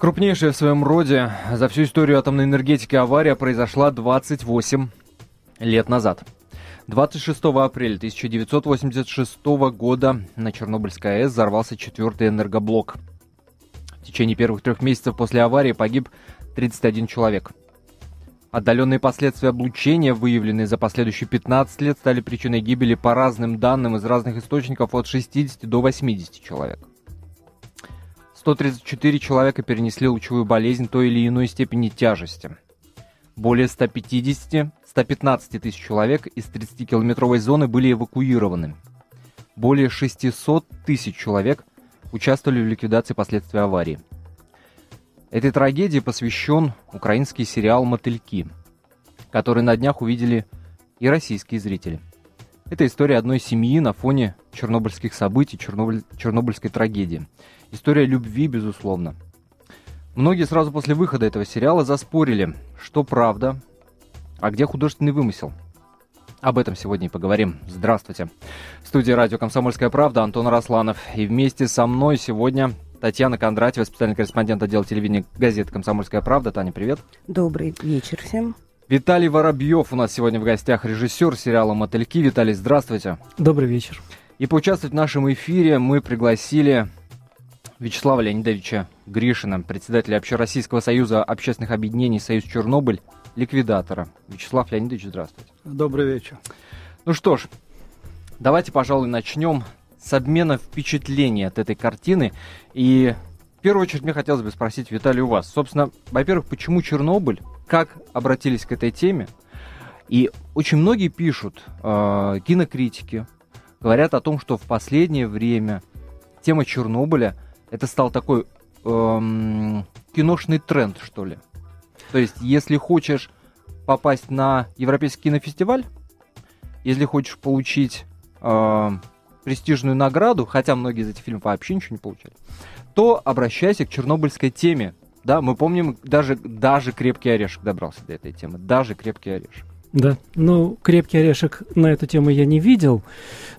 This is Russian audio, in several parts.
Крупнейшая в своем роде за всю историю атомной энергетики авария произошла 28 лет назад. 26 апреля 1986 года на Чернобыльской АЭС взорвался четвертый энергоблок. В течение первых трех месяцев после аварии погиб 31 человек. Отдаленные последствия облучения, выявленные за последующие 15 лет, стали причиной гибели по разным данным из разных источников от 60 до 80 человек. 134 человека перенесли лучевую болезнь той или иной степени тяжести. Более 150-115 тысяч человек из 30-километровой зоны были эвакуированы. Более 600 тысяч человек участвовали в ликвидации последствий аварии. Этой трагедии посвящен украинский сериал «Мотыльки», который на днях увидели и российские зрители. Это история одной семьи на фоне чернобыльских событий, чернобыль, чернобыльской трагедии. История любви, безусловно. Многие сразу после выхода этого сериала заспорили, что правда, а где художественный вымысел. Об этом сегодня и поговорим. Здравствуйте. В студии радио «Комсомольская правда» Антон Росланов. И вместе со мной сегодня Татьяна Кондратьева, специальный корреспондент отдела телевидения газеты «Комсомольская правда». Таня, привет. Добрый вечер всем. Виталий Воробьев у нас сегодня в гостях, режиссер сериала «Мотыльки». Виталий, здравствуйте. Добрый вечер. И поучаствовать в нашем эфире мы пригласили Вячеслава Леонидовича Гришина, председателя Общероссийского союза общественных объединений «Союз Чернобыль», ликвидатора. Вячеслав Леонидович, здравствуйте. Добрый вечер. Ну что ж, давайте, пожалуй, начнем с обмена впечатлений от этой картины. И в первую очередь мне хотелось бы спросить, Виталий, у вас. Собственно, во-первых, почему Чернобыль? Как обратились к этой теме? И очень многие пишут, э, кинокритики, говорят о том, что в последнее время тема Чернобыля это стал такой эм, киношный тренд, что ли. То есть, если хочешь попасть на Европейский кинофестиваль, если хочешь получить э, престижную награду, хотя многие из этих фильмов вообще ничего не получали, то обращайся к чернобыльской теме. Да, мы помним, даже, даже крепкий орешек добрался до этой темы. Даже крепкий орешек. Да, ну, крепкий орешек на эту тему я не видел.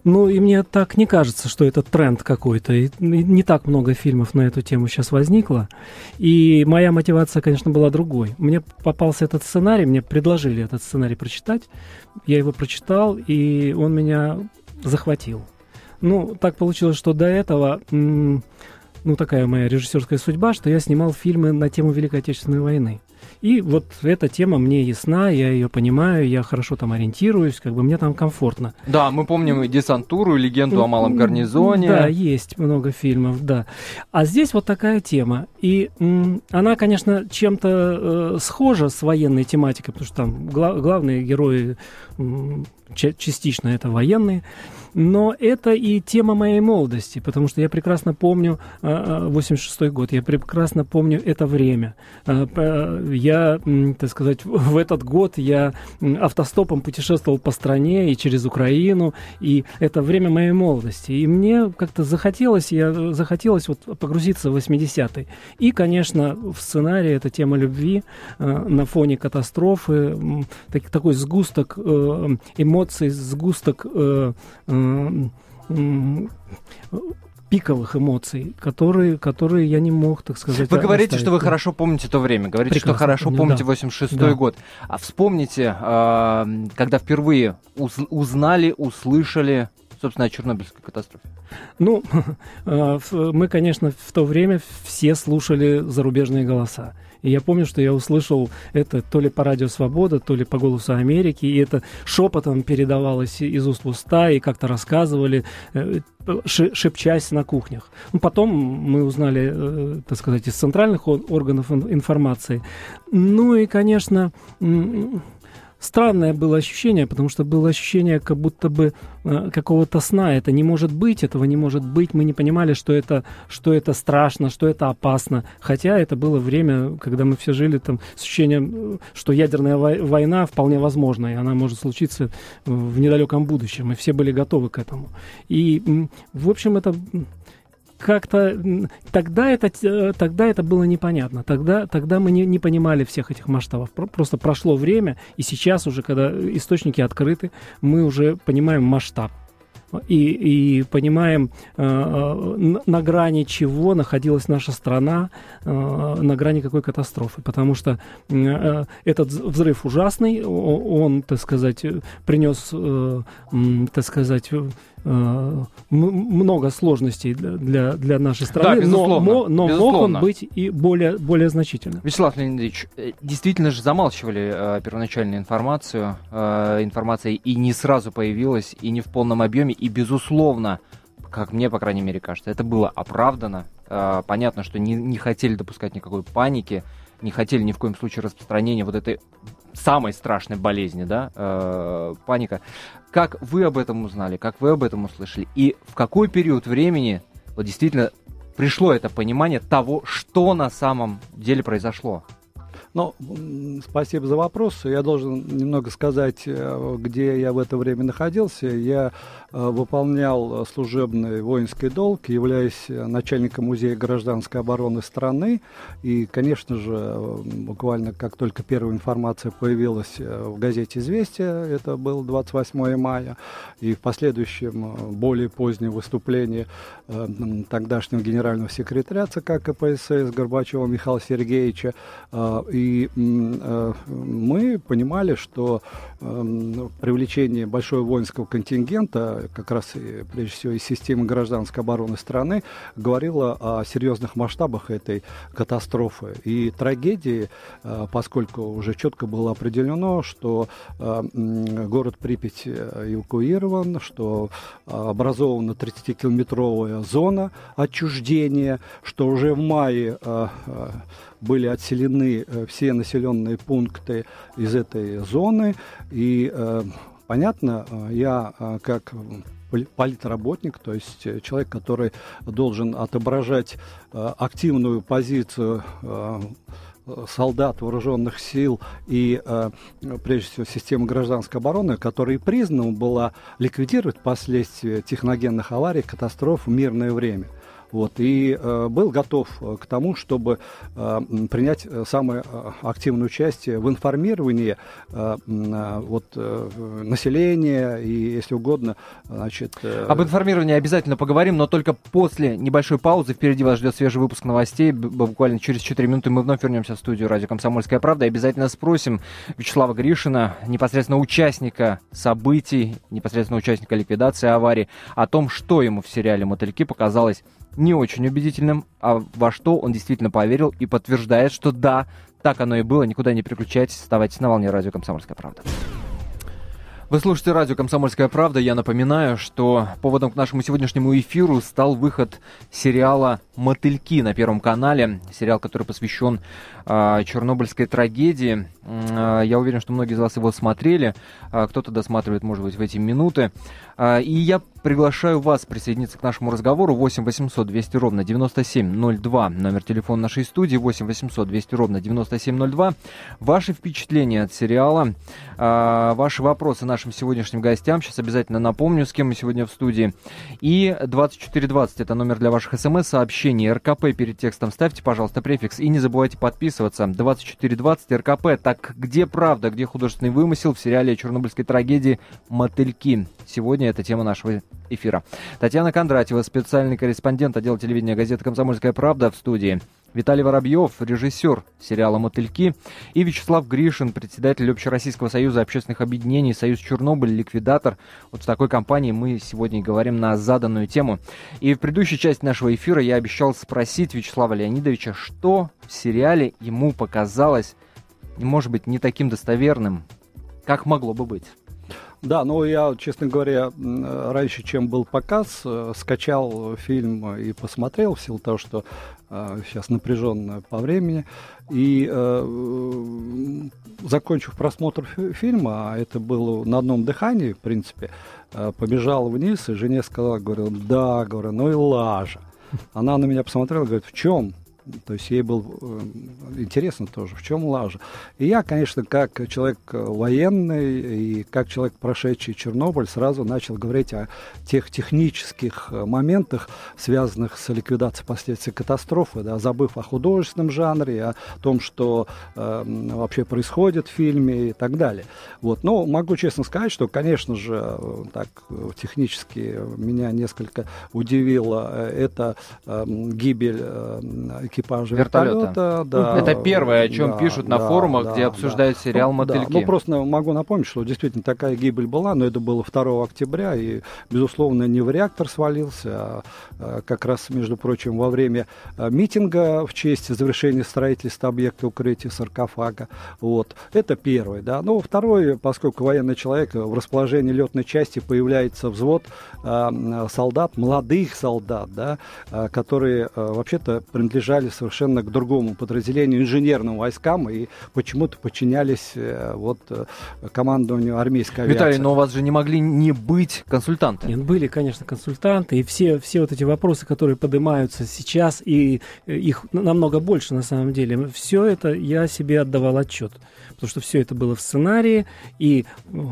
Ну, и мне так не кажется, что это тренд какой-то. И не так много фильмов на эту тему сейчас возникло. И моя мотивация, конечно, была другой. Мне попался этот сценарий, мне предложили этот сценарий прочитать. Я его прочитал, и он меня захватил. Ну, так получилось, что до этого, ну, такая моя режиссерская судьба, что я снимал фильмы на тему Великой Отечественной войны. И вот эта тема мне ясна, я ее понимаю, я хорошо там ориентируюсь, как бы мне там комфортно. Да, мы помним и десантуру, и легенду о малом гарнизоне. Да, есть много фильмов, да. А здесь вот такая тема. И м, она, конечно, чем-то э, схожа с военной тематикой, потому что там гла- главные герои м, частично это военные. Но это и тема моей молодости, потому что я прекрасно помню 86 год, я прекрасно помню это время. Я, так сказать, в этот год я автостопом путешествовал по стране и через Украину, и это время моей молодости. И мне как-то захотелось, я захотелось вот погрузиться в 80-е. И, конечно, в сценарии эта тема любви на фоне катастрофы, такой сгусток эмоций, сгусток пиковых эмоций, которые, которые я не мог, так сказать, Вы говорите, оставить. что вы хорошо помните то время, говорите, Прекрасно что хорошо помню, помните да. 86-й да. год. А вспомните, э, когда впервые уз- узнали, услышали, собственно, о Чернобыльской катастрофе. Ну, а, мы, конечно, в то время все слушали зарубежные голоса. И я помню, что я услышал это то ли по радио «Свобода», то ли по «Голосу Америки», и это шепотом передавалось из уст в уста, и как-то рассказывали, э, шепчась на кухнях. Ну, потом мы узнали, э, так сказать, из центральных органов информации. Ну и, конечно, странное было ощущение, потому что было ощущение как будто бы э, какого-то сна. Это не может быть, этого не может быть. Мы не понимали, что это, что это страшно, что это опасно. Хотя это было время, когда мы все жили там с ощущением, что ядерная война вполне возможна, и она может случиться в недалеком будущем. Мы все были готовы к этому. И, в общем, это как-то тогда это, э, тогда это было непонятно. Тогда, тогда мы не, не понимали всех этих масштабов. Просто прошло время, и сейчас уже, когда источники открыты, мы уже понимаем масштаб. и, и понимаем, на грани чего находилась наша страна, на грани какой катастрофы. Потому что этот взрыв ужасный, он, так сказать, принес, так сказать, Э, много сложностей для, для нашей страны, да, но, но, но безусловно. мог он быть и более, более значительным. Вячеслав Леонидович, э, действительно же замалчивали э, первоначальную информацию, э, информация и не сразу появилась, и не в полном объеме, и безусловно, как мне, по крайней мере, кажется, это было оправдано. Э, понятно, что не, не хотели допускать никакой паники, не хотели ни в коем случае распространения вот этой самой страшной болезни, да, э, паника. Как вы об этом узнали, как вы об этом услышали, и в какой период времени вот действительно пришло это понимание того, что на самом деле произошло? Ну, спасибо за вопрос. Я должен немного сказать, э, где я в это время находился. Я выполнял служебный воинский долг, являясь начальником музея гражданской обороны страны. И, конечно же, буквально как только первая информация появилась э, в газете «Известия», это был 28 мая, и в последующем более позднем выступлении тогдашнего генерального секретаря ЦК КПСС Горбачева Михаила Сергеевича и э, мы понимали, что э, привлечение большого воинского контингента, как раз прежде всего из системы гражданской обороны страны, говорило о серьезных масштабах этой катастрофы и трагедии, э, поскольку уже четко было определено, что э, город Припять эвакуирован, что образована 30-километровая зона отчуждения, что уже в мае э, э, были отселены э, все населенные пункты из этой зоны. И э, понятно, э, я как политработник, то есть человек, который должен отображать активную позицию солдат вооруженных сил и, прежде всего, системы гражданской обороны, которая признана была ликвидировать последствия техногенных аварий, катастроф в мирное время – вот, и э, был готов э, к тому, чтобы э, принять э, самое активное участие в информировании э, вот, э, населения и, если угодно, значит... Э... Об информировании обязательно поговорим, но только после небольшой паузы. Впереди вас ждет свежий выпуск новостей. Буквально через 4 минуты мы вновь вернемся в студию радио «Комсомольская правда» и обязательно спросим Вячеслава Гришина, непосредственно участника событий, непосредственно участника ликвидации аварии, о том, что ему в сериале «Мотыльки» показалось не очень убедительным, а во что он действительно поверил и подтверждает, что да, так оно и было, никуда не переключайтесь, оставайтесь на волне радио «Комсомольская правда». Вы слушаете радио «Комсомольская правда». Я напоминаю, что поводом к нашему сегодняшнему эфиру стал выход сериала «Мотыльки» на Первом канале. Сериал, который посвящен э, чернобыльской трагедии. Э, я уверен, что многие из вас его смотрели. Э, кто-то досматривает, может быть, в эти минуты. Э, и я приглашаю вас присоединиться к нашему разговору. 8 800 200 ровно 9702. Номер телефона нашей студии 8 800 200 ровно 9702. Ваши впечатления от сериала, э, ваши вопросы нашим сегодняшним гостям. Сейчас обязательно напомню, с кем мы сегодня в студии. И 2420 это номер для ваших смс-сообщений. РКП перед текстом ставьте, пожалуйста, префикс. И не забывайте подписываться. 2420 РКП. Так где правда, где художественный вымысел в сериале о чернобыльской трагедии «Мотыльки»? Сегодня это тема нашего эфира. Татьяна Кондратьева, специальный корреспондент отдела телевидения газеты «Комсомольская правда» в студии. Виталий Воробьев, режиссер сериала «Мотыльки», и Вячеслав Гришин, председатель Общероссийского союза общественных объединений «Союз Чернобыль», ликвидатор. Вот с такой компанией мы сегодня и говорим на заданную тему. И в предыдущей части нашего эфира я обещал спросить Вячеслава Леонидовича, что в сериале ему показалось, может быть, не таким достоверным, как могло бы быть. Да, ну я, честно говоря, раньше, чем был показ, э, скачал фильм и посмотрел, в силу того, что э, сейчас напряженно по времени. И э, закончив просмотр фильма, а это было на одном дыхании, в принципе, э, побежал вниз, и жене сказала, говорю, да, говорю, ну и лажа. Она на меня посмотрела, говорит, в чем? То есть ей было э, интересно тоже, в чем лажа. И я, конечно, как человек военный и как человек, прошедший Чернобыль, сразу начал говорить о тех технических э, моментах, связанных с ликвидацией последствий катастрофы, да, забыв о художественном жанре, о том, что э, вообще происходит в фильме и так далее. Вот. Но могу честно сказать, что, конечно же, э, так технически меня несколько удивило это э, гибель э, экипажа вертолета. вертолета да, это первое, о чем да, пишут на да, форумах, да, где обсуждают да. сериал «Мотыльки». Да, ну, просто могу напомнить, что действительно такая гибель была, но это было 2 октября, и, безусловно, не в реактор свалился, а, а как раз, между прочим, во время а, митинга в честь завершения строительства объекта укрытия саркофага. Вот. Это первое. Да. Ну, второе, поскольку военный человек, в расположении летной части появляется взвод а, солдат, молодых солдат, да, а, которые а, вообще-то принадлежали совершенно к другому подразделению, инженерным войскам, и почему-то подчинялись э, вот э, командованию армейской авиации. Виталий, но у вас же не могли не быть консультанты. Нет, были, конечно, консультанты, и все, все вот эти вопросы, которые поднимаются сейчас, и э, их намного больше на самом деле, все это я себе отдавал отчет потому что все это было в сценарии, и,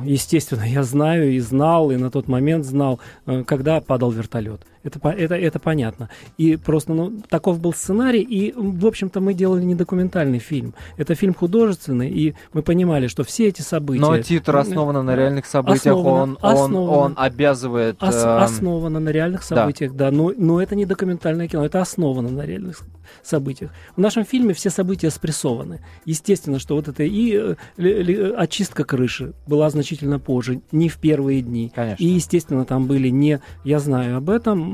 естественно, я знаю и знал, и на тот момент знал, когда падал вертолет. Это, это, это понятно. И просто, ну, таков был сценарий, и, в общем-то, мы делали не документальный фильм. Это фильм художественный, и мы понимали, что все эти события... Но титр основан на реальных событиях, основано, он, основано, он, он обязывает... Ос. Основано на реальных событиях, да. да но, но это не документальное кино, это основано на реальных событиях. В нашем фильме все события спрессованы. Естественно, что вот это и э, очистка крыши была значительно позже, не в первые дни. Конечно. И, естественно, там были не... Я знаю об этом,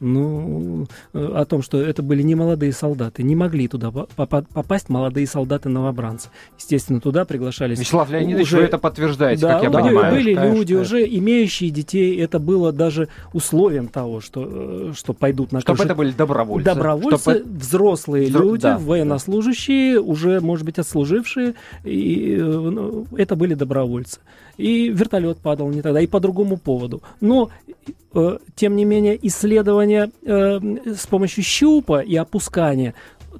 ну, о том, что это были не молодые солдаты. Не могли туда попасть молодые солдаты-новобранцы. Естественно, туда приглашались... Вячеслав Леонидович, уже... вы это подтверждаете, да, как я да, понимаю. Были конечно, люди, конечно. уже имеющие детей. Это было даже условием того, что, э, что пойдут на Чтобы крышу. это были добровольцы. Добровольцы, Чтобы... взрослые Взро... люди, да, военнослужащие, да. уже, может быть, отслужившие. И, э, ну, это были добровольцы. И вертолет падал не тогда, и по другому поводу. Но Э, тем не менее, исследование э, с помощью щупа и опускания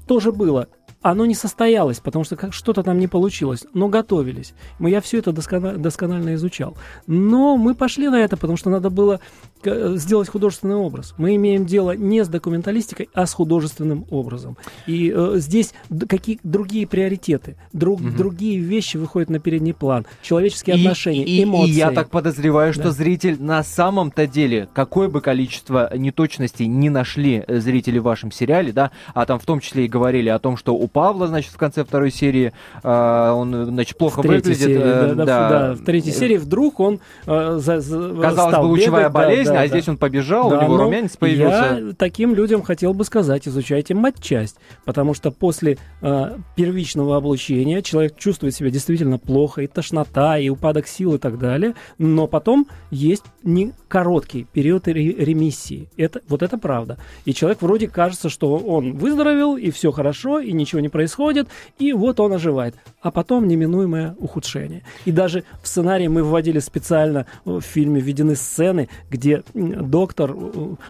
тоже было оно не состоялось, потому что что-то там не получилось, но готовились. Мы, я все это досконально, досконально изучал. Но мы пошли на это, потому что надо было э, сделать художественный образ. Мы имеем дело не с документалистикой, а с художественным образом. И э, здесь какие другие приоритеты, друг, угу. другие вещи выходят на передний план. Человеческие и, отношения, и, эмоции. И я так подозреваю, что да. зритель на самом-то деле, какое бы количество неточностей не нашли э, зрители в вашем сериале, да, а там в том числе и говорили о том, что у Павла, значит, в конце второй серии э, он, значит, плохо в выглядит. Серии, э, да, да, да, в третьей серии вдруг он э, за, за, Казалось бы, лучевая бегать, болезнь, да, да, а здесь он побежал, да, у него румянец появился. Я таким людям хотел бы сказать, изучайте матчасть, потому что после э, первичного облучения человек чувствует себя действительно плохо, и тошнота, и упадок сил и так далее, но потом есть не короткий период ремиссии. Это, вот это правда. И человек вроде кажется, что он выздоровел, и все хорошо, и ничего не происходит, и вот он оживает. А потом неминуемое ухудшение. И даже в сценарии мы вводили специально в фильме введены сцены, где доктор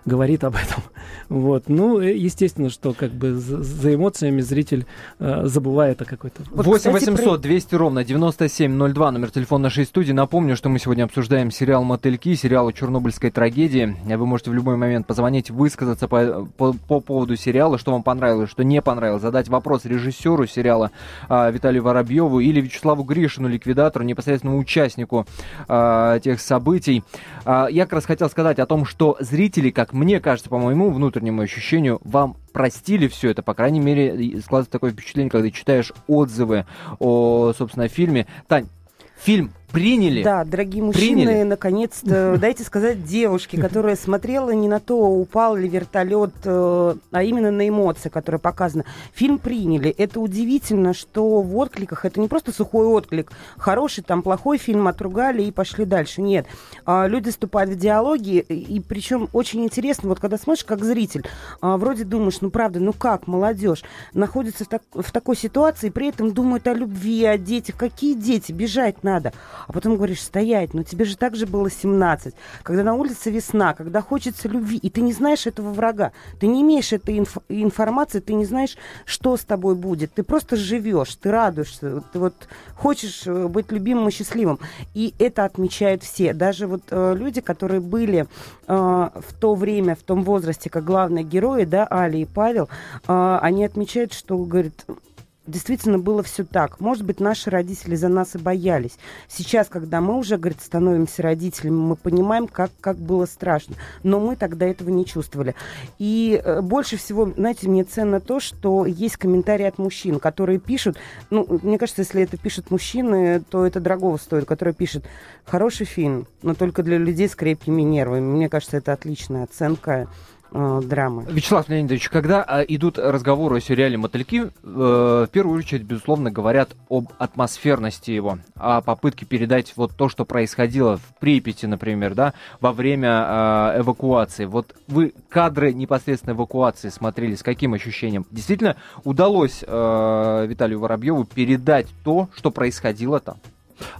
говорит об этом. Вот. Ну, естественно, что как бы за, эмоциями зритель э, забывает о какой-то... Вот, 8 800 200 ровно 9702, номер телефона нашей студии. Напомню, что мы сегодня обсуждаем сериал «Мотыльки», сериал о чернобыльской трагедии. Вы можете в любой момент позвонить, высказаться по, по, по поводу сериала, что вам понравилось, что не понравилось, задать вопрос режиссеру сериала а, Виталию Воробьеву или Вячеславу Гришину, ликвидатору, непосредственному участнику а, тех событий. А, я как раз хотел сказать о том, что зрители, как мне кажется, по моему внутреннему ощущению, вам простили все это, по крайней мере, складывается такое впечатление, когда читаешь отзывы о, собственно, фильме. Тань, фильм приняли. Да, дорогие мужчины, наконец-то, дайте сказать девушке, которая смотрела не на то, упал ли вертолет, э, а именно на эмоции, которые показаны. Фильм приняли. Это удивительно, что в откликах это не просто сухой отклик, хороший, там, плохой фильм отругали и пошли дальше. Нет. А, люди вступают в диалоги, и причем очень интересно, вот когда смотришь как зритель, а, вроде думаешь, ну правда, ну как, молодежь находится в, так, в такой ситуации, при этом думают о любви, о детях. Какие дети? Бежать надо. А потом говоришь, стоять, но тебе же так же было 17, когда на улице весна, когда хочется любви, и ты не знаешь этого врага, ты не имеешь этой инф- информации, ты не знаешь, что с тобой будет, ты просто живешь, ты радуешься, ты вот хочешь э, быть любимым и счастливым, и это отмечают все, даже вот э, люди, которые были э, в то время, в том возрасте, как главные герои, да, Али и Павел, э, они отмечают, что, говорит, действительно было все так. Может быть, наши родители за нас и боялись. Сейчас, когда мы уже, говорит, становимся родителями, мы понимаем, как, как было страшно. Но мы тогда этого не чувствовали. И э, больше всего, знаете, мне ценно то, что есть комментарии от мужчин, которые пишут, ну, мне кажется, если это пишут мужчины, то это дорогого стоит, которые пишут, хороший фильм, но только для людей с крепкими нервами. Мне кажется, это отличная оценка э, драмы. Вячеслав Леонидович, когда э, идут разговоры о сериале «Мотыльки», э, в первую очередь, безусловно, говорят об атмосферности его, о попытке передать вот то, что происходило в Припяти, например, да, во время э, эвакуации. Вот вы кадры непосредственно эвакуации смотрели, с каким ощущением? Действительно удалось э, Виталию Воробьеву передать то, что происходило там?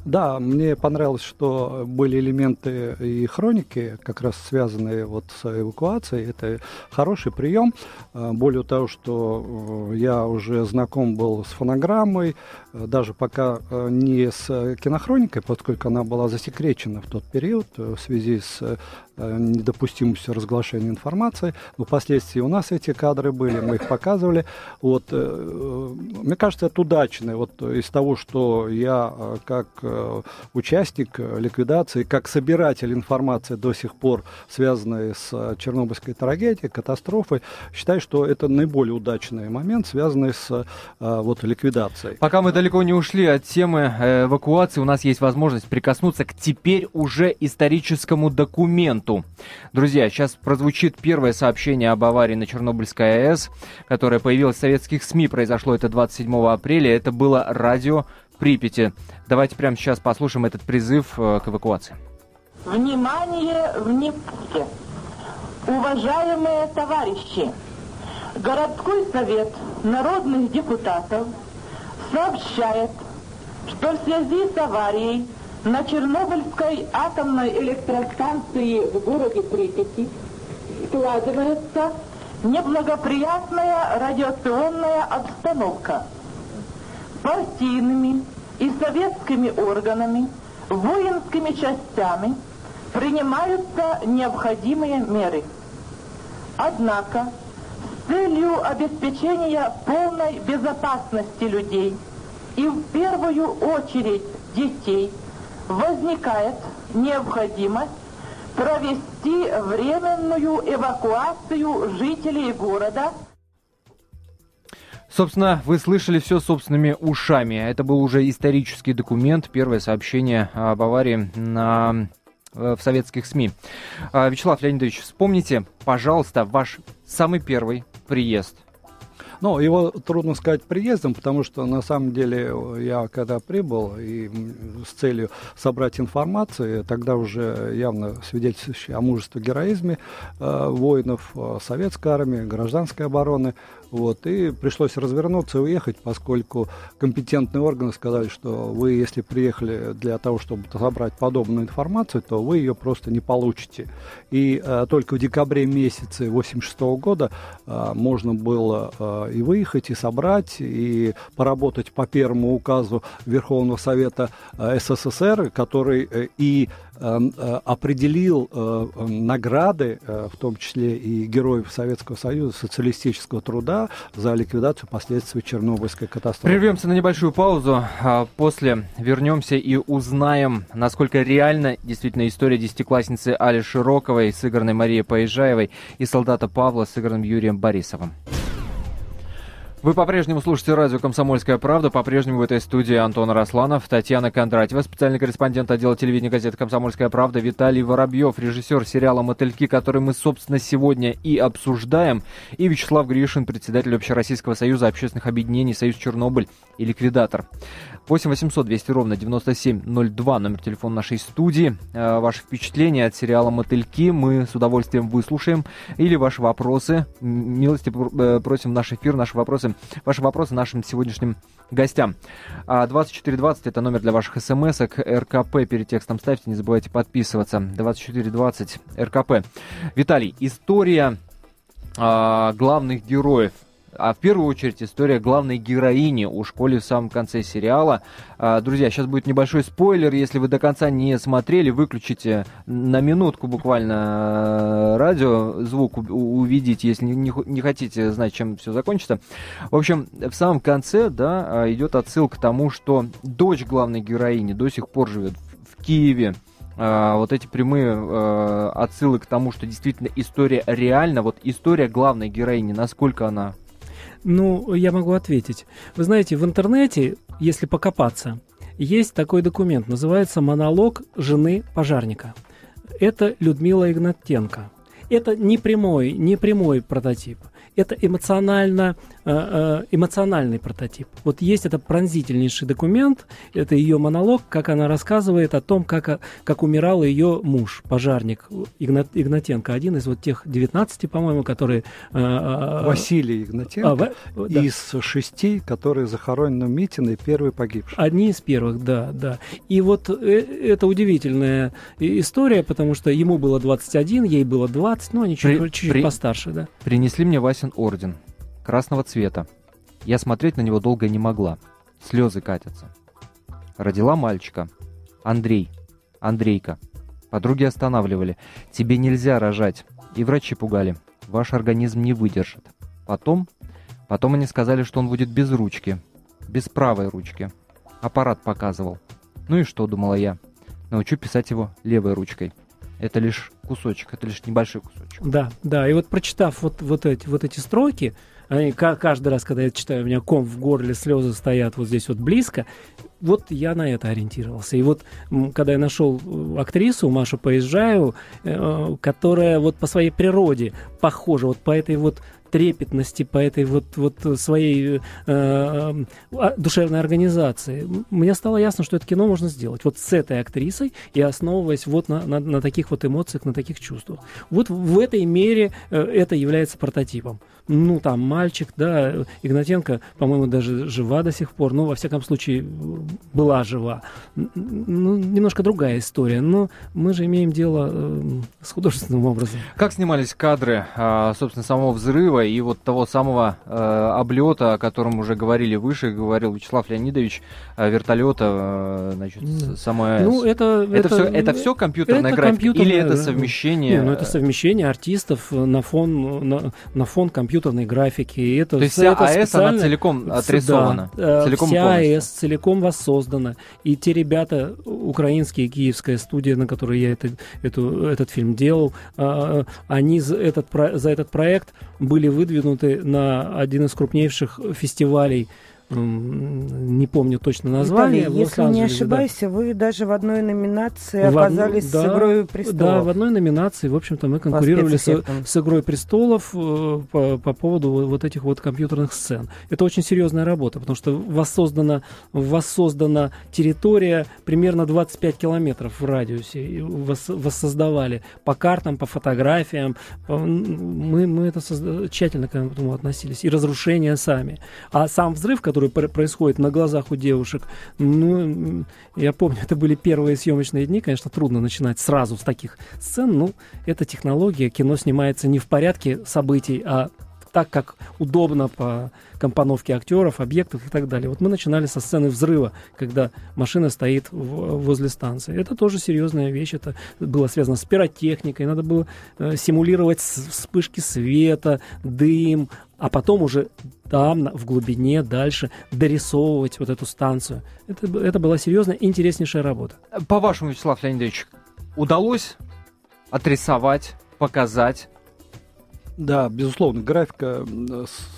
Да, мне понравилось, что были элементы и хроники, как раз связанные вот с эвакуацией. Это хороший прием. А, более того, что э, я уже знаком был с фонограммой, э, даже пока э, не с кинохроникой, поскольку она была засекречена в тот период в связи с недопустимостью разглашения информации. Но впоследствии у нас эти кадры были, мы их показывали. Вот, мне кажется, это удачно. Вот из того, что я как Э, участник ликвидации, как собиратель информации до сих пор, связанной с э, Чернобыльской трагедией, катастрофой, считаю, что это наиболее удачный момент, связанный с э, вот, ликвидацией. Пока мы далеко не ушли от темы эвакуации, у нас есть возможность прикоснуться к теперь уже историческому документу. Друзья, сейчас прозвучит первое сообщение об аварии на Чернобыльской АЭС, которое появилось в советских СМИ. Произошло это 27 апреля. Это было радио Припяти. Давайте прямо сейчас послушаем этот призыв э, к эвакуации. Внимание, внимание! Уважаемые товарищи! Городской совет народных депутатов сообщает, что в связи с аварией на Чернобыльской атомной электростанции в городе Припяти складывается неблагоприятная радиационная обстановка. Партийными, и советскими органами, воинскими частями принимаются необходимые меры. Однако, целью обеспечения полной безопасности людей и в первую очередь детей возникает необходимость провести временную эвакуацию жителей города Собственно, вы слышали все собственными ушами. Это был уже исторический документ, первое сообщение об аварии на э, в советских СМИ. А, Вячеслав Леонидович, вспомните, пожалуйста, ваш самый первый приезд? Ну, его трудно сказать приездом, потому что на самом деле я когда прибыл и с целью собрать информацию, тогда уже явно свидетельствующий о мужестве героизме э, воинов э, советской армии, гражданской обороны, вот, и пришлось развернуться и уехать, поскольку компетентные органы сказали, что вы, если приехали для того, чтобы собрать подобную информацию, то вы ее просто не получите. И э, только в декабре месяце 1986 года э, можно было э, и выехать, и собрать, и поработать по первому указу Верховного Совета э, СССР, который э, и определил награды, в том числе и героев Советского Союза, социалистического труда за ликвидацию последствий Чернобыльской катастрофы. Прервемся на небольшую паузу, а после вернемся и узнаем, насколько реально действительно история десятиклассницы Али Широковой, сыгранной Марией Поезжаевой, и солдата Павла, сыгранным Юрием Борисовым. Вы по-прежнему слушаете радио «Комсомольская правда». По-прежнему в этой студии Антон Росланов, Татьяна Кондратьева, специальный корреспондент отдела телевидения газеты «Комсомольская правда», Виталий Воробьев, режиссер сериала «Мотыльки», который мы, собственно, сегодня и обсуждаем, и Вячеслав Гришин, председатель Общероссийского союза общественных объединений «Союз Чернобыль» и ликвидатор. 8 800 200 ровно 9702, номер телефона нашей студии. Э, ваши впечатления от сериала «Мотыльки» мы с удовольствием выслушаем. Или ваши вопросы. Милости э, просим в наш эфир. Наши вопросы ваши вопросы нашим сегодняшним гостям. 2420 это номер для ваших смс РКП перед текстом ставьте, не забывайте подписываться. 2420 РКП. Виталий, история а, главных героев а в первую очередь история главной героини у школе в самом конце сериала. А, друзья, сейчас будет небольшой спойлер. Если вы до конца не смотрели, выключите на минутку буквально э, радио, звук увидите, если не, хотите знать, чем все закончится. В общем, в самом конце да, а, идет отсылка к тому, что дочь главной героини до сих пор живет в Киеве. Uh, вот эти прямые uh, отсылы к тому, что действительно история реальна. Вот история главной героини, насколько она ну, я могу ответить. Вы знаете, в интернете, если покопаться, есть такой документ, называется «Монолог жены пожарника». Это Людмила Игнатенко. Это не прямой, не прямой прототип это эмоционально, эмоциональный прототип. Вот есть это пронзительнейший документ, это ее монолог, как она рассказывает о том, как, как умирал ее муж, пожарник Игнат, Игнатенко, один из вот тех 19, по-моему, которые... Э, Василий Игнатенко а, да. из шести, которые захоронены в Митино, первый погибший. Одни из первых, да, да. И вот это удивительная история, потому что ему было 21, ей было 20, ну, они чуть-чуть при, постарше, да. Принесли мне красен орден. Красного цвета. Я смотреть на него долго не могла. Слезы катятся. Родила мальчика. Андрей. Андрейка. Подруги останавливали. Тебе нельзя рожать. И врачи пугали. Ваш организм не выдержит. Потом... Потом они сказали, что он будет без ручки. Без правой ручки. Аппарат показывал. Ну и что, думала я. Научу писать его левой ручкой это лишь кусочек, это лишь небольшой кусочек. Да, да, и вот прочитав вот, вот, эти, вот эти строки, они, каждый раз, когда я читаю, у меня ком в горле, слезы стоят вот здесь вот близко, вот я на это ориентировался. И вот когда я нашел э, актрису Машу Поезжаю, э, которая вот по своей природе похожа вот по этой вот трепетности, по этой вот, вот своей э, э, душевной организации, мне стало ясно, что это кино можно сделать вот с этой актрисой и основываясь вот на, на, на таких вот эмоциях, на таких чувствах. Вот в этой мере это является прототипом ну, там, мальчик, да, Игнатенко, по-моему, даже жива до сих пор, ну, во всяком случае, была жива. Ну, немножко другая история, но мы же имеем дело э, с художественным образом. Как снимались кадры, э, собственно, самого взрыва и вот того самого э, облета, о котором уже говорили выше, говорил Вячеслав Леонидович, э, вертолета, э, значит, mm. самое... Ну, это... Это, это, все, это все компьютерная это графика? Компьютерная... Или это совмещение... Не, ну, это совмещение артистов на фон, на, на фон компьютера компьютерной графики. Это, То есть вся это АЭС, она целиком отрисована? Да, целиком вся АЭС целиком воссоздана. И те ребята, украинские, киевская студия, на которой я это, эту, этот фильм делал, а, они за этот, за этот проект были выдвинуты на один из крупнейших фестивалей не помню точно название. Виталий, если не ошибаюсь, да. вы даже в одной номинации в оказались да, с «Игрой престолов». Да, в одной номинации, в общем-то, мы конкурировали с, с «Игрой престолов» э, по, по поводу вот этих вот компьютерных сцен. Это очень серьезная работа, потому что воссоздана, воссоздана территория примерно 25 километров в радиусе. воссоздавали по картам, по фотографиям. Мы, мы это созда... тщательно к этому относились. И разрушения сами. А сам взрыв, который который происходит на глазах у девушек. Ну, я помню, это были первые съемочные дни, конечно, трудно начинать сразу с таких сцен, ну, это технология, кино снимается не в порядке событий, а так, как удобно по компоновке актеров, объектов и так далее. Вот мы начинали со сцены взрыва, когда машина стоит возле станции. Это тоже серьезная вещь. Это было связано с пиротехникой. Надо было э, симулировать вспышки света, дым, а потом уже там, в глубине, дальше дорисовывать вот эту станцию. Это, это была серьезная, интереснейшая работа. По-вашему, Вячеслав Леонидович, удалось отрисовать, показать да, безусловно, графика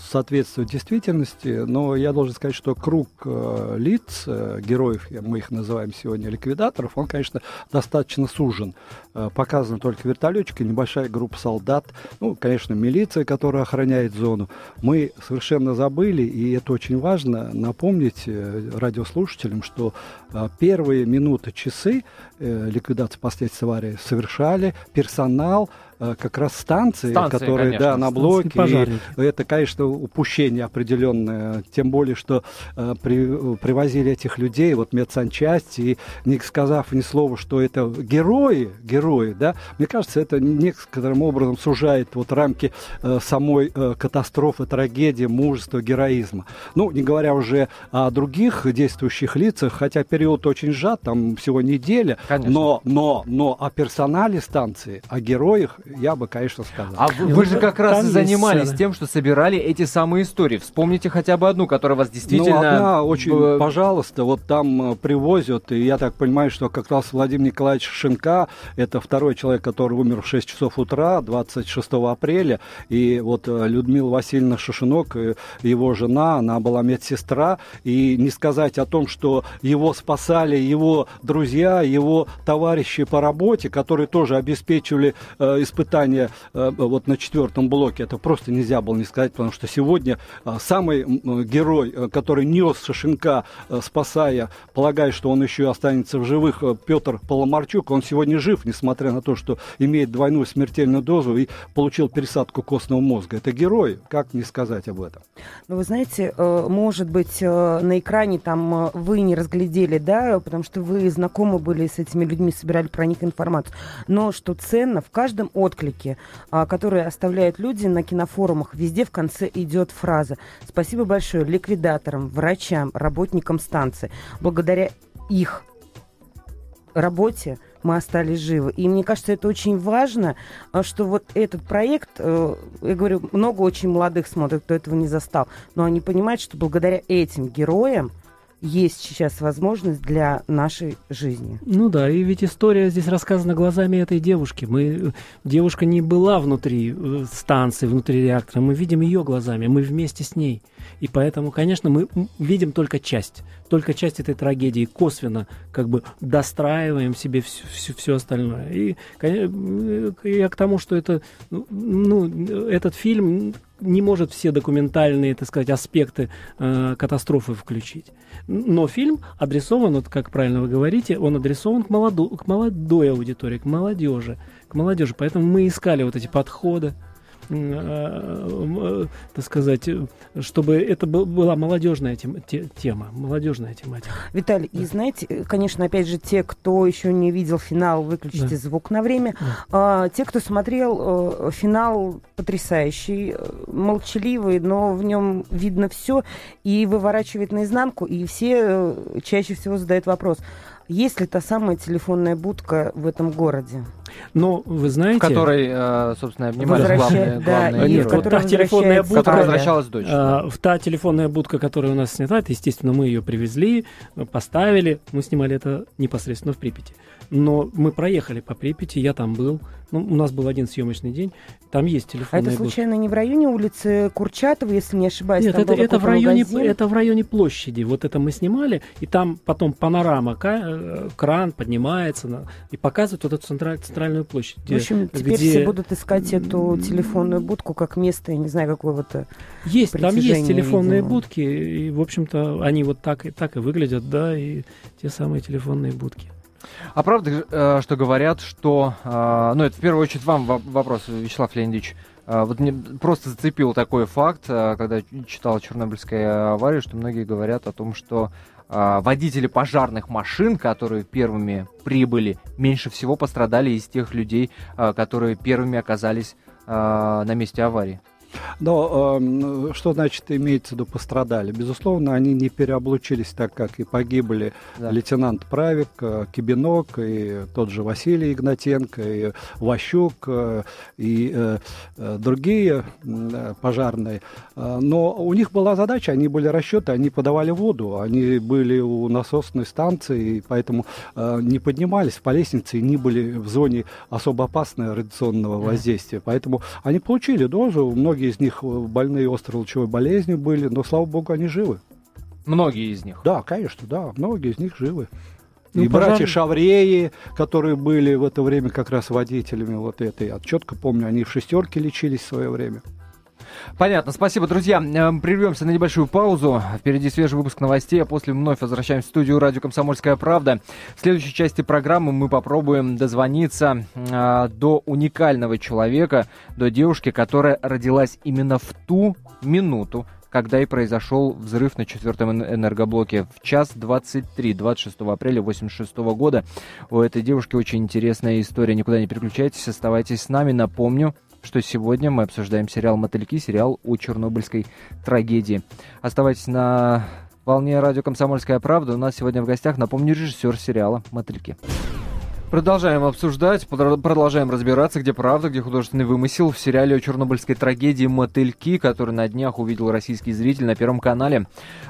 соответствует действительности, но я должен сказать, что круг э, лиц, э, героев, мы их называем сегодня ликвидаторов, он, конечно, достаточно сужен. Э, показаны только вертолетчики, небольшая группа солдат, ну, конечно, милиция, которая охраняет зону. Мы совершенно забыли, и это очень важно, напомнить э, радиослушателям, что э, первые минуты, часы э, ликвидации последствий аварии совершали персонал, Э, как раз станции, станции которые, конечно. да, на блоке. И это, конечно, упущение определенное, тем более, что э, при, привозили этих людей, вот медсанчасть, и не сказав ни слова, что это герои, герои, да, мне кажется, это некоторым образом сужает вот рамки э, самой э, катастрофы, трагедии, мужества, героизма. Ну, не говоря уже о других действующих лицах, хотя период очень сжат, там всего неделя, Конечно. но, но, но о персонале станции, о героях я бы, конечно, сказал. А вы, вы же как раз и занимались тем, что собирали эти самые истории. Вспомните хотя бы одну, которая вас действительно... Ну, одна очень, пожалуйста, вот там э, привозят, и я так понимаю, что как раз Владимир Николаевич Шинка, это второй человек, который умер в 6 часов утра, 26 апреля, и вот э, Людмила Васильевна Шишинок, его жена, она была медсестра, и не сказать о том, что его спасали его друзья, его товарищи по работе, которые тоже обеспечивали э, испытания э, вот на четвертом блоке, это просто нельзя было не сказать, потому что сегодня э, самый э, герой, э, который нес Шишенка, э, спасая, полагая, что он еще останется в живых, Петр Поломарчук, он сегодня жив, несмотря на то, что имеет двойную смертельную дозу и получил пересадку костного мозга. Это герой, как не сказать об этом? Ну, вы знаете, может быть, на экране там вы не разглядели, да, потому что вы знакомы были с этими людьми, собирали про них информацию. Но что ценно, в каждом отклике, а, который оставляют люди на кинофорумах, везде в конце идет фраза «Спасибо большое ликвидаторам, врачам, работникам станции. Благодаря их работе мы остались живы. И мне кажется, это очень важно, а, что вот этот проект, э, я говорю, много очень молодых смотрят, кто этого не застал, но они понимают, что благодаря этим героям есть сейчас возможность для нашей жизни. Ну да, и ведь история здесь рассказана глазами этой девушки. Мы, девушка не была внутри э, станции, внутри реактора, мы видим ее глазами, мы вместе с ней. И поэтому, конечно, мы видим только часть, только часть этой трагедии, косвенно как бы достраиваем себе все, все, все остальное. И э, я к тому, что это, ну, этот фильм не может все документальные, так сказать, аспекты э, катастрофы включить. Но фильм адресован, вот как правильно вы говорите, он адресован к, молоду, к молодой аудитории, к молодежи, к молодежи. Поэтому мы искали вот эти подходы, так сказать, чтобы это была молодежная тема, молодежная тематика. Виталий, да. и знаете, конечно, опять же, те, кто еще не видел финал, выключите да. звук на время. Да. А, те, кто смотрел, э, финал потрясающий, молчаливый, но в нем видно все и выворачивает наизнанку, и все э, чаще всего задают вопрос, есть ли та самая телефонная будка в этом городе? Но вы знаете... В которой, э, собственно, обнимались Возвращ... главные, да, главные Нет, вот та телефонная будка... В возвращалась дочь. Э, та телефонная будка, которая у нас снята, это, естественно, мы ее привезли, поставили. Мы снимали это непосредственно в Припяти. Но мы проехали по Припяти, я там был. Ну, у нас был один съемочный день. Там есть телефонная А это случайно не в районе улицы Курчатова, если не ошибаюсь? Нет, это, это, в районе, это в районе площади. Вот это мы снимали, и там потом панорама, э, кран поднимается и показывает вот эту централь, центральную площадь. В общем, где... теперь все будут искать эту телефонную будку как место, я не знаю, какого-то Есть, там есть телефонные видимо. будки, и, в общем-то, они вот так и, так и выглядят, да, и те самые телефонные будки. А правда, э, что говорят, что... Э, ну, это в первую очередь вам вопрос, Вячеслав Леонидович. Э, вот мне просто зацепил такой факт, когда читал Чернобыльская авария, что многие говорят о том, что водители пожарных машин, которые первыми прибыли, меньше всего пострадали из тех людей, которые первыми оказались на месте аварии. Но э, что значит имеется в виду пострадали? Безусловно, они не переоблучились так, как и погибли да. лейтенант Правик, э, Кибинок, и тот же Василий Игнатенко, и Ващук, э, и э, э другие э, пожарные. Э, но у них была задача, они были расчеты, они подавали воду, они были у насосной станции, и поэтому э, не поднимались по лестнице и не были в зоне особо опасного радиационного воздействия. Поэтому они получили дозу, многие Многие из них э, больные острой лучевой болезнью были, но, слава богу, они живы. Многие из них? Да, конечно, да, многие из них живы. Ну, и пожар... братья Шавреи, которые были в это время как раз водителями вот этой, я четко помню, они в шестерке лечились в свое время. Понятно, спасибо, друзья. Эм, прервемся на небольшую паузу. Впереди свежий выпуск новостей, а после вновь возвращаемся в студию радио «Комсомольская правда». В следующей части программы мы попробуем дозвониться э, до уникального человека, до девушки, которая родилась именно в ту минуту, когда и произошел взрыв на четвертом энергоблоке в час 23, 26 апреля 86 года. У этой девушки очень интересная история. Никуда не переключайтесь, оставайтесь с нами. Напомню, что сегодня мы обсуждаем сериал «Мотыльки», сериал о чернобыльской трагедии. Оставайтесь на волне радио «Комсомольская правда». У нас сегодня в гостях, напомню, режиссер сериала «Мотыльки». Продолжаем обсуждать, продолжаем разбираться, где правда, где художественный вымысел в сериале о чернобыльской трагедии «Мотыльки», который на днях увидел российский зритель на Первом канале.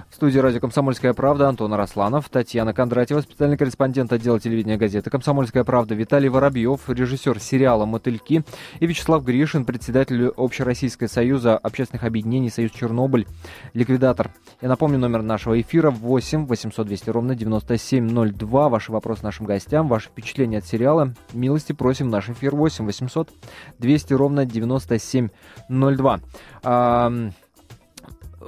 В студии радио «Комсомольская правда» Антон Арасланов, Татьяна Кондратьева, специальный корреспондент отдела телевидения газеты «Комсомольская правда», Виталий Воробьев, режиссер сериала «Мотыльки» и Вячеслав Гришин, председатель Общероссийского союза общественных объединений «Союз Чернобыль», ликвидатор. Я напомню номер нашего эфира 8 800 200 ровно 9702. Ваши вопросы нашим гостям, ваши впечатления от сериала. Милости просим наш эфир 8 800 200 ровно 9702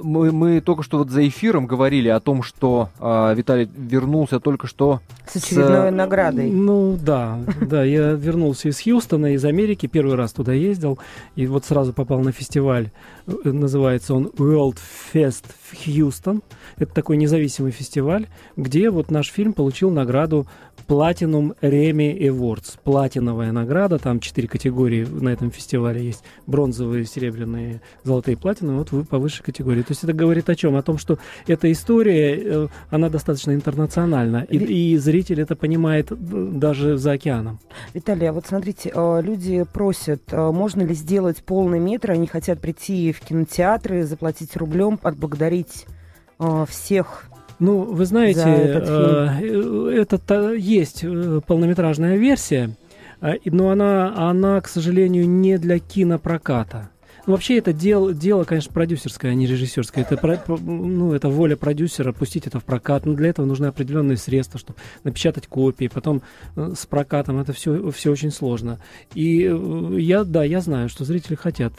мы, мы только что вот за эфиром говорили о том, что э, Виталий вернулся только что с очередной с... наградой. Ну да, да, я вернулся из Хьюстона, из Америки, первый раз туда ездил, и вот сразу попал на фестиваль, э, называется он World Fest Houston. Это такой независимый фестиваль, где вот наш фильм получил награду Platinum Remy Awards. Платиновая награда, там четыре категории на этом фестивале есть. Бронзовые, серебряные, золотые, платиновые, вот вы по высшей категории. То есть это говорит о чем? О том, что эта история, э, она достаточно интернациональна, и, и зритель это понимает даже за океаном. Виталий, а вот смотрите, э, люди просят, э, можно ли сделать полный метр, они хотят прийти в кинотеатры, заплатить рублем, отблагодарить всех ну, вы знаете, это э, есть э, полнометражная версия, э, но она, она, к сожалению, не для кинопроката. Ну, вообще это дело, дело, конечно, продюсерское, а не режиссерское. Это, ну, это воля продюсера пустить это в прокат. Но для этого нужны определенные средства, чтобы напечатать копии. Потом с прокатом это все, все очень сложно. И я, да, я знаю, что зрители хотят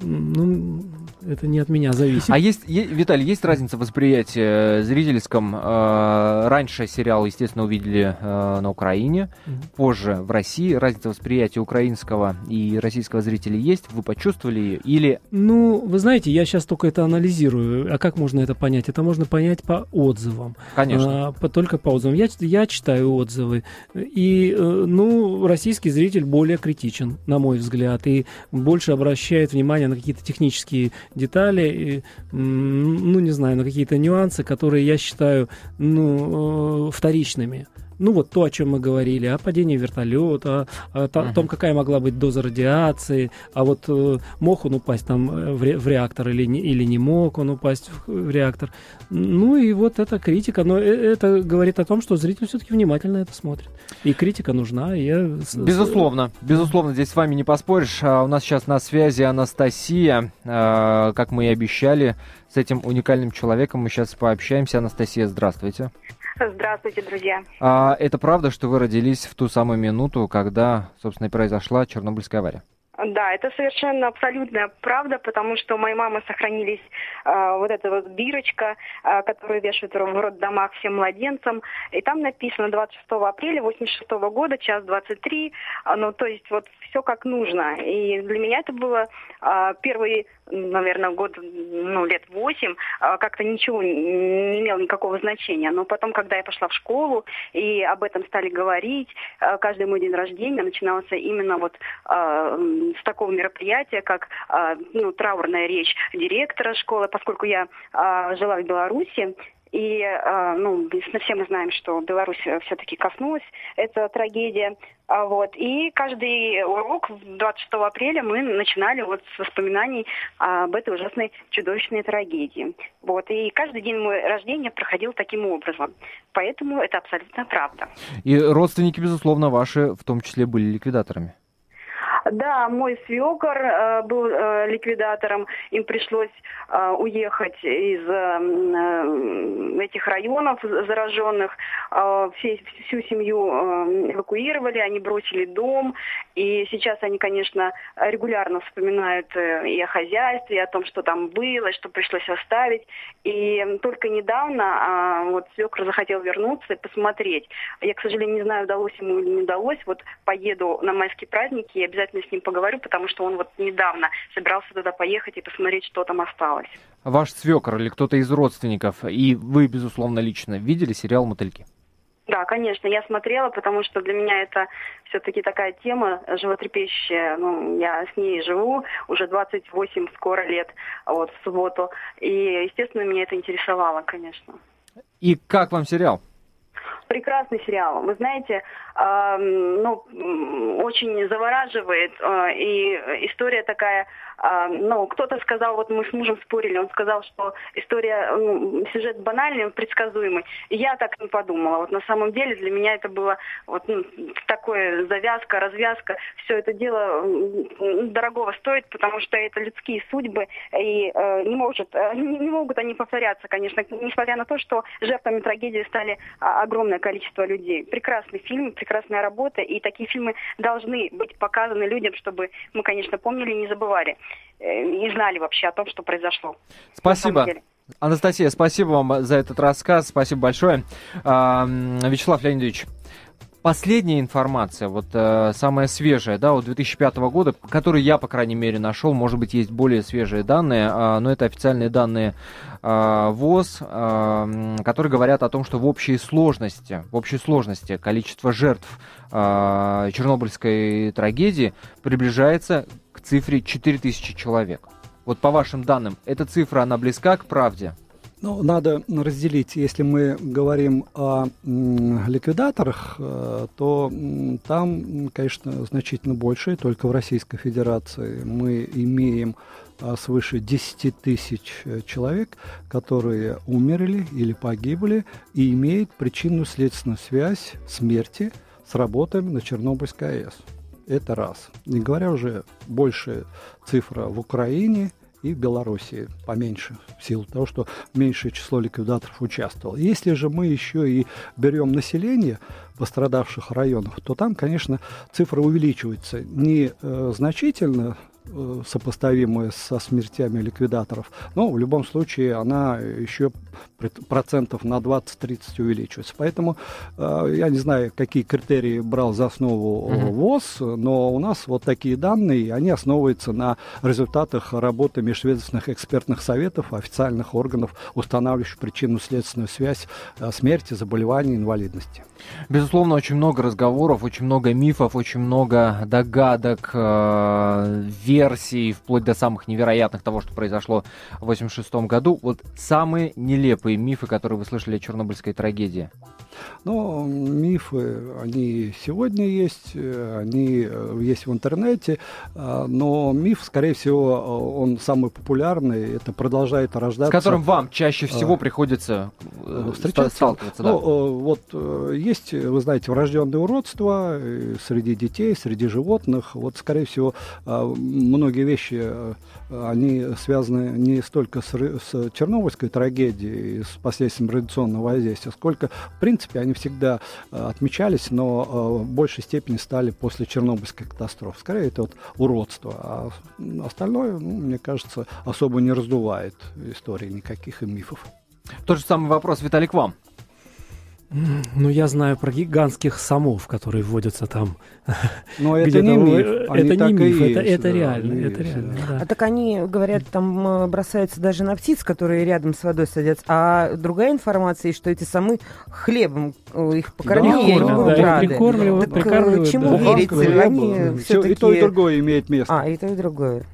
ну, это не от меня зависит. А есть, е- Виталий, есть разница восприятия зрительском? Э, раньше сериал, естественно, увидели э, на Украине, mm-hmm. позже в России. Разница восприятия украинского и российского зрителя есть? Вы почувствовали ее? Или... Ну, вы знаете, я сейчас только это анализирую. А как можно это понять? Это можно понять по отзывам. Конечно. А, по, только по отзывам. Я, я читаю отзывы. И, э, ну, российский зритель более критичен, на мой взгляд, и больше обращает внимание на какие-то технические детали, и, ну, не знаю, на какие-то нюансы, которые я считаю, ну, э, вторичными. Ну вот то, о чем мы говорили, о падении вертолета, о, о, uh-huh. том, какая могла быть доза радиации, а вот э, мог он упасть там э, в, ре, в реактор или не, или не мог он упасть в, в реактор. Ну и вот эта критика, но э, это говорит о том, что зритель все-таки внимательно это смотрит. И критика нужна. И я... Безусловно, безусловно, здесь с вами не поспоришь. А у нас сейчас на связи Анастасия, э, как мы и обещали, с этим уникальным человеком мы сейчас пообщаемся. Анастасия, здравствуйте. Здравствуйте, друзья. А это правда, что вы родились в ту самую минуту, когда, собственно, и произошла Чернобыльская авария? Да, это совершенно абсолютная правда, потому что у моей мамы сохранились э, вот эта вот бирочка, э, которую вешают в роддомах всем младенцам, и там написано 26 апреля 86 года, час 23, э, ну, то есть вот все как нужно. И для меня это было э, первый наверное, год, ну, лет восемь, как-то ничего не имело никакого значения. Но потом, когда я пошла в школу и об этом стали говорить, каждый мой день рождения начинался именно вот с такого мероприятия, как а, ну, траурная речь директора школы, поскольку я а, жила в Беларуси, и, а, ну, все мы знаем, что Беларусь все-таки коснулась эта трагедия. Вот. И каждый урок 26 апреля мы начинали вот с воспоминаний об этой ужасной чудовищной трагедии. Вот. И каждый день мой рождения проходил таким образом. Поэтому это абсолютно правда. И родственники, безусловно, ваши в том числе были ликвидаторами. Да, мой свекор э, был э, ликвидатором. Им пришлось э, уехать из этих районов зараженных. Всю семью эвакуировали, они бросили дом. И сейчас они, конечно, регулярно вспоминают и о хозяйстве, и о том, что там было, что пришлось оставить. И только недавно э, вот свекр захотел вернуться и посмотреть. Я, к сожалению, не знаю, удалось ему или не удалось. Вот поеду на майские праздники и обязательно с ним поговорю, потому что он вот недавно собирался туда поехать и посмотреть, что там осталось. Ваш свекр или кто-то из родственников, и вы, безусловно, лично видели сериал «Мотыльки»? Да, конечно, я смотрела, потому что для меня это все-таки такая тема животрепещущая. Ну, я с ней живу уже 28 скоро лет, вот, в субботу. И, естественно, меня это интересовало, конечно. И как вам сериал? Прекрасный сериал. Вы знаете, э, ну, очень завораживает. Э, и история такая а, ну, кто-то сказал, вот мы с мужем спорили, он сказал, что история, ну, сюжет банальный, предсказуемый. Я так не подумала. Вот на самом деле для меня это было вот ну, такое завязка, развязка. Все это дело дорогого стоит, потому что это людские судьбы, и э, не, может, э, не, не могут они повторяться, конечно, несмотря на то, что жертвами трагедии стали а, огромное количество людей. Прекрасный фильм, прекрасная работа, и такие фильмы должны быть показаны людям, чтобы мы, конечно, помнили и не забывали. Э, не знали вообще о том, что произошло. Спасибо. Анастасия, спасибо вам за этот рассказ, спасибо большое. Вячеслав Леонидович, последняя информация, вот э, самая свежая, да, от 2005 года, которую я, по крайней мере, нашел, может быть, есть более свежие данные, э, но это официальные данные э, ВОЗ, э, которые говорят о том, что в общей сложности, в общей сложности количество жертв э, Чернобыльской трагедии приближается цифре 4000 человек. Вот по вашим данным, эта цифра, она близка к правде? Ну, надо разделить. Если мы говорим о ликвидаторах, э, то там, конечно, значительно больше. Только в Российской Федерации мы имеем а, свыше 10 тысяч э, человек, которые умерли или погибли и имеют причинную следственную связь смерти с работами на Чернобыльской АЭС. Это раз. Не говоря уже больше цифра в Украине и в Беларуси поменьше, в силу того, что меньшее число ликвидаторов участвовало. Если же мы еще и берем население пострадавших районов, то там, конечно, цифра увеличивается не э, значительно, Э, сопоставимая со смертями ликвидаторов. Но в любом случае она еще процентов на 20-30 увеличивается. Поэтому э, я не знаю, какие критерии брал за основу mm ВОЗ, но у нас вот такие данные, они основываются на результатах работы межведомственных экспертных советов, официальных органов, устанавливающих причинно-следственную связь э, смерти, заболеваний, инвалидности. Безусловно, очень много разговоров, очень много мифов, очень много догадок, э, версий, вплоть до самых невероятных того, что произошло в 1986 году. Вот самые нелепые мифы, которые вы слышали о чернобыльской трагедии. Ну, мифы, они сегодня есть, э, они э, есть в интернете, э, но миф, скорее всего, он самый популярный, это продолжает рождаться. С которым вам чаще всего приходится встречаться, сталкиваться. Ну, да. вот есть, вы знаете, врожденное уродство среди детей, среди животных. Вот, скорее всего, многие вещи, они связаны не столько с, с Чернобыльской трагедией, с последствием радиационного воздействия, сколько, в принципе, они всегда э, отмечались, но э, в большей степени стали после Чернобыльской катастрофы. Скорее, это вот уродство. А остальное, ну, мне кажется, особо не раздувает истории никаких и мифов. Тот же самый вопрос, Виталик, вам. Ну, я знаю про гигантских самов, которые вводятся там. Но это не миф. это не миф, это, реально. Это реально. А так они, говорят, там э, бросаются даже на птиц, которые рядом с водой садятся. А другая информация, что эти самы хлебом э, их покормили, да. Прикормливают, так, э, прикармливают. Чему верить? Они все, и то, и другое имеет место. А, и то, и другое.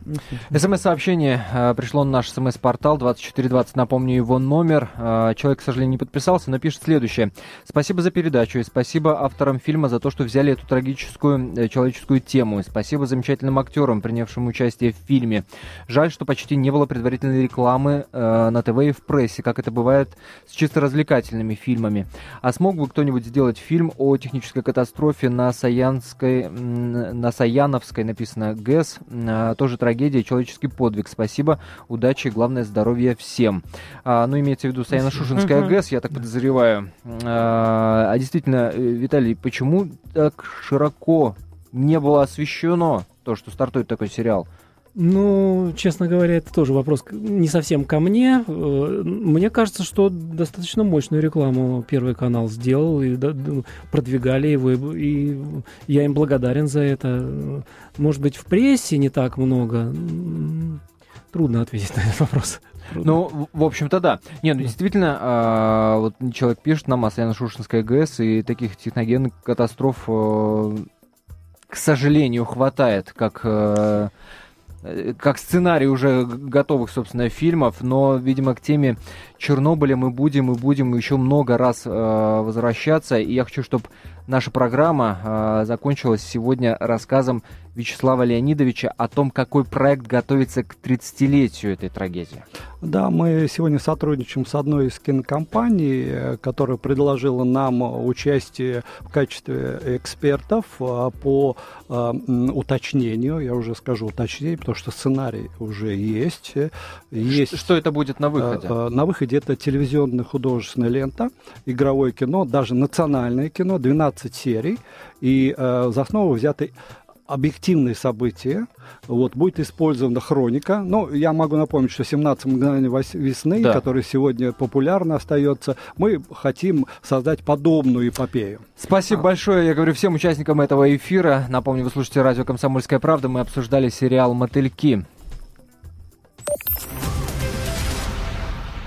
СМС-сообщение пришло на наш СМС-портал 2420. Напомню его номер. Человек, к сожалению, не подписался, но пишет следующее. Спасибо за передачу и спасибо авторам фильма за то, что взяли эту трагическую э, человеческую тему. И спасибо замечательным актерам, принявшим участие в фильме. Жаль, что почти не было предварительной рекламы э, на ТВ и в прессе, как это бывает с чисто развлекательными фильмами. А смог бы кто-нибудь сделать фильм о технической катастрофе на Саянской, на Саяновской, написано ГЭС, э, тоже трагедия, человеческий подвиг. Спасибо, удачи главное здоровье всем. А, ну, имеется в виду Саяно-Шушинская ГЭС, я так подозреваю. А, а действительно, э, Виталий, почему так широко не было освещено то, что стартует такой сериал? Ну, честно говоря, это тоже вопрос не совсем ко мне. Э, мне кажется, что достаточно мощную рекламу Первый канал сделал, и продвигали его, и я им благодарен за это. Может быть, в прессе не так много. Трудно ответить на этот вопрос. Ну, в общем-то, да. Не, ну действительно, а, вот человек пишет нам о Саяно-Шушинской ГЭС, и таких техногенных катастроф, а, к сожалению, хватает, как а, как сценарий уже готовых, собственно, фильмов, но, видимо, к теме Чернобыля мы будем и будем еще много раз э, возвращаться. И я хочу, чтобы наша программа э, закончилась сегодня рассказом Вячеслава Леонидовича о том, какой проект готовится к 30-летию этой трагедии. Да, мы сегодня сотрудничаем с одной из кинокомпаний, э, которая предложила нам участие в качестве экспертов э, по э, уточнению, я уже скажу уточнение, потому что сценарий уже есть. есть что это будет на выходе? На выходе это телевизионная художественная лента, игровое кино, даже национальное кино, 12 серий, и за основу взяты объективные события. Вот, будет использована хроника. Ну, я могу напомнить, что 17 мгновений весны, да. который сегодня популярно остается, мы хотим создать подобную эпопею. Спасибо а. большое. Я говорю всем участникам этого эфира. Напомню, вы слушаете радио «Комсомольская правда». Мы обсуждали сериал «Мотыльки».